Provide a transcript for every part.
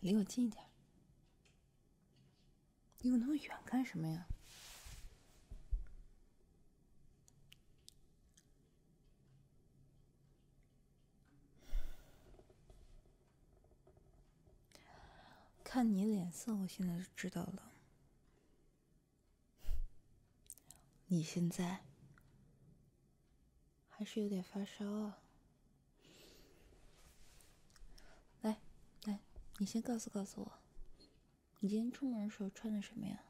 离我近一点。离我那么远干什么呀？看你脸色，我现在就知道了。你现在还是有点发烧啊。来，来，你先告诉告诉我，你今天出门的时候穿的什么呀？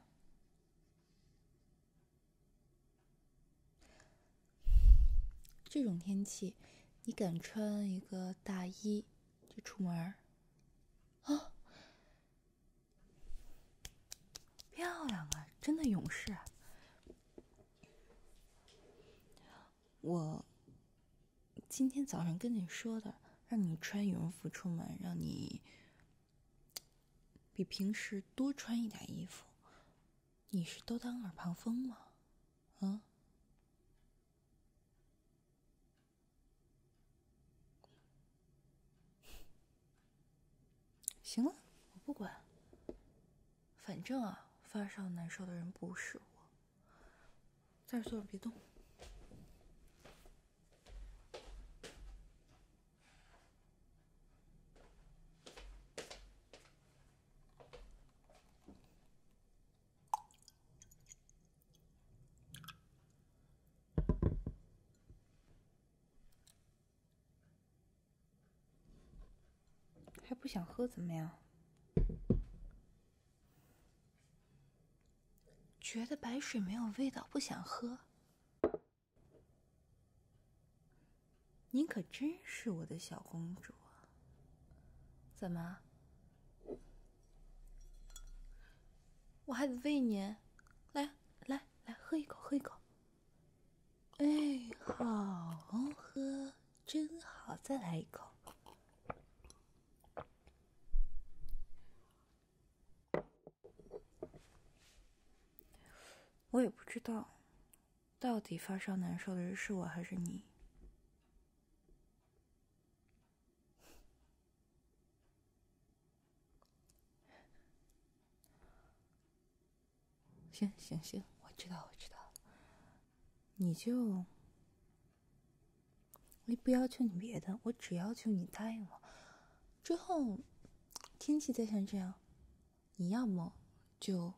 这种天气，你敢穿一个大衣就出门？啊，漂亮啊，真的勇士！我今天早上跟你说的，让你穿羽绒服出门，让你比平时多穿一点衣服，你是都当耳旁风吗？啊？行了，我不管。反正啊，发烧难受的人不是我。在这坐着别动。还不想喝怎么样？觉得白水没有味道，不想喝？您可真是我的小公主啊！怎么？我还得喂您，来来来，喝一口，喝一口。哎，好喝，真好，再来一口。我也不知道，到底发烧难受的人是我还是你。行行行，我知道，我知道。你就，我不要求你别的，我只要求你答应我，之后天气再像这样，你要么就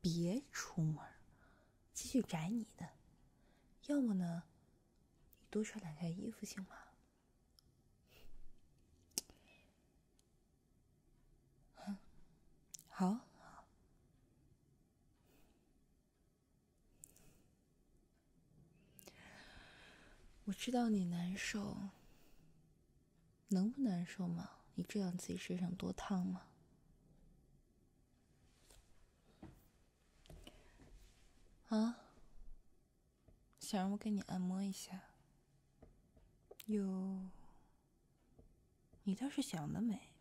别出门。继续宅你的，要么呢，你多穿两件衣服行吗？好，我知道你难受，能不难受吗？你知道自己身上多烫吗？啊！想让我给你按摩一下？哟，你倒是想得美。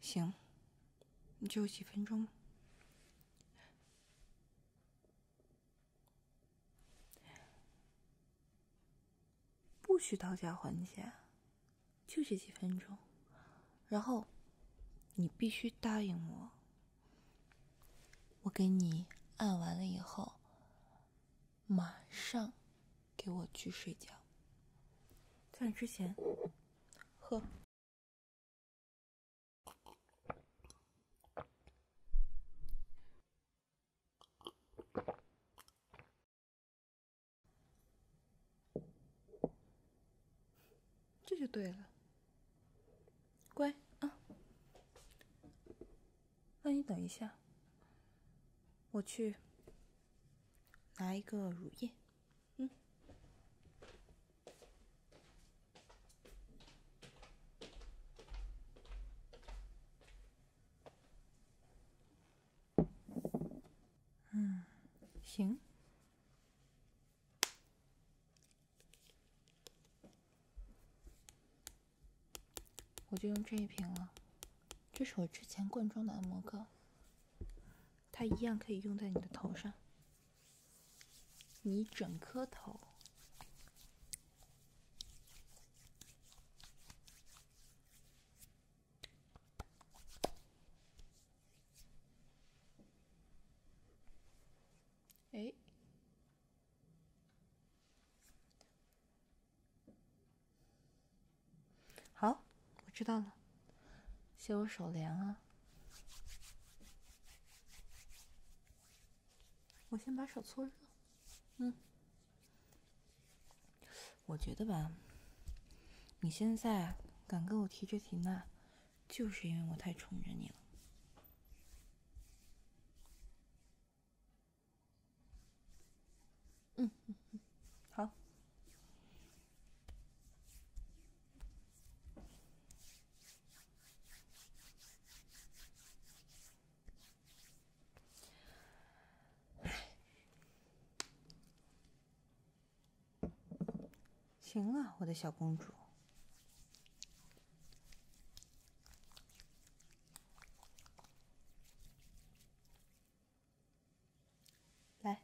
行，你就几分钟，不许讨价还价，就这几分钟。然后，你必须答应我，我给你按完了以后，马上给我去睡觉。在之前，喝，这就对了。乖啊，那你等一下，我去拿一个乳液。嗯，嗯，行。我就用这一瓶了，这是我之前灌装的按摩膏，它一样可以用在你的头上，你整颗头。哎，好，我知道了。谢我手凉啊。我先把手搓热。嗯，我觉得吧，你现在敢跟我提这提那，就是因为我太宠着你了。嗯嗯嗯，好。行啊，我的小公主。来。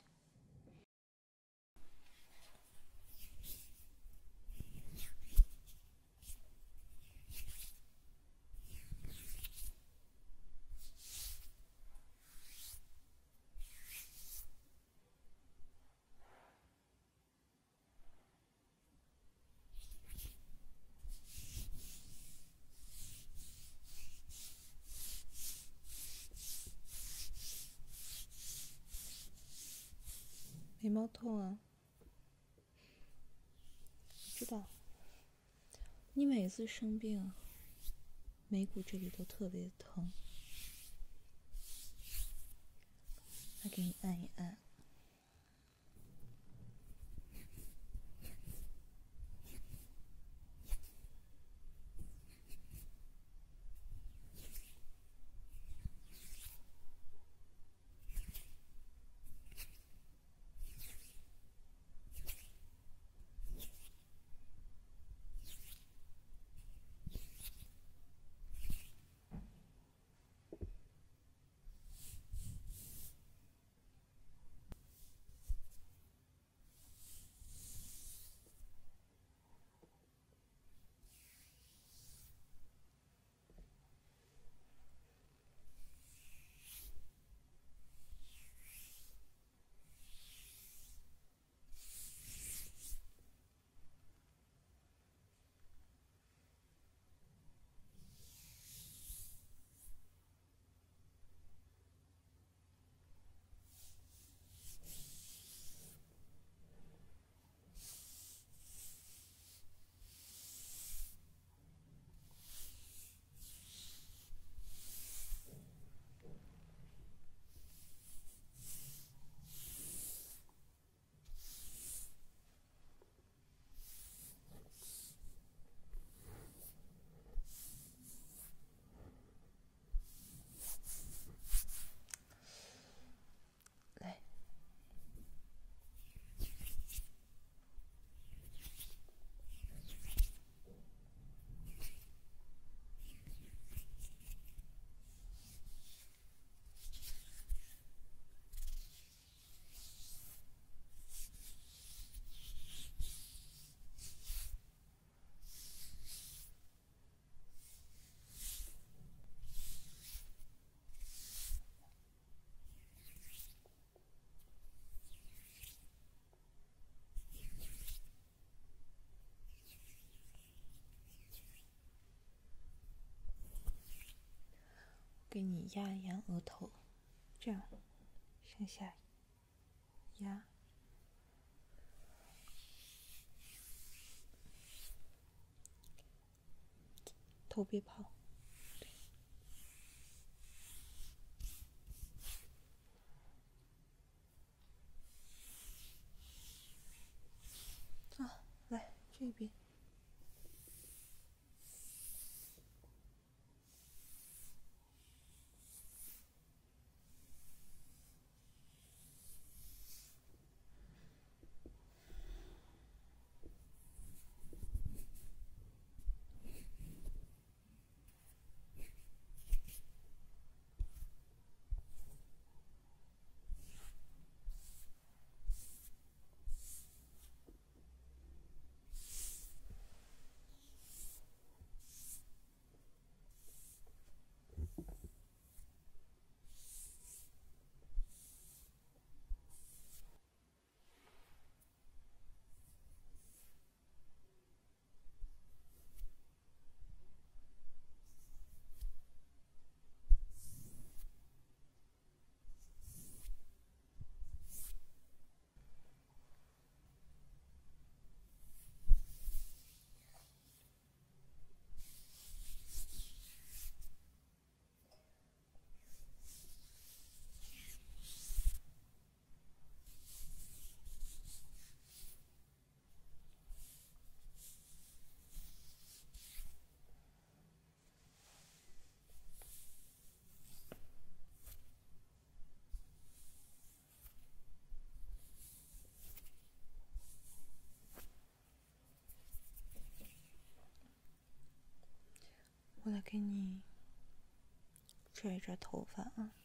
好痛啊！知道，你每次生病，眉骨这里都特别疼，来给你按一按。给你压一压额头，这样向下压，头别跑。给你拽拽头发啊。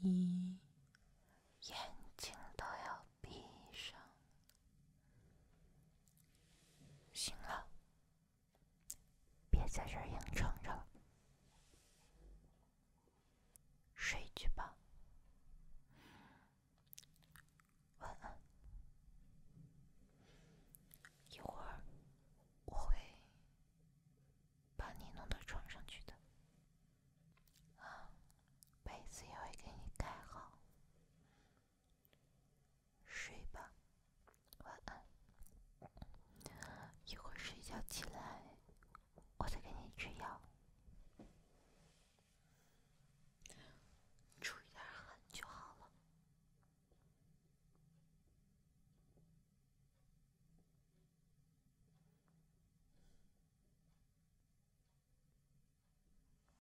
你眼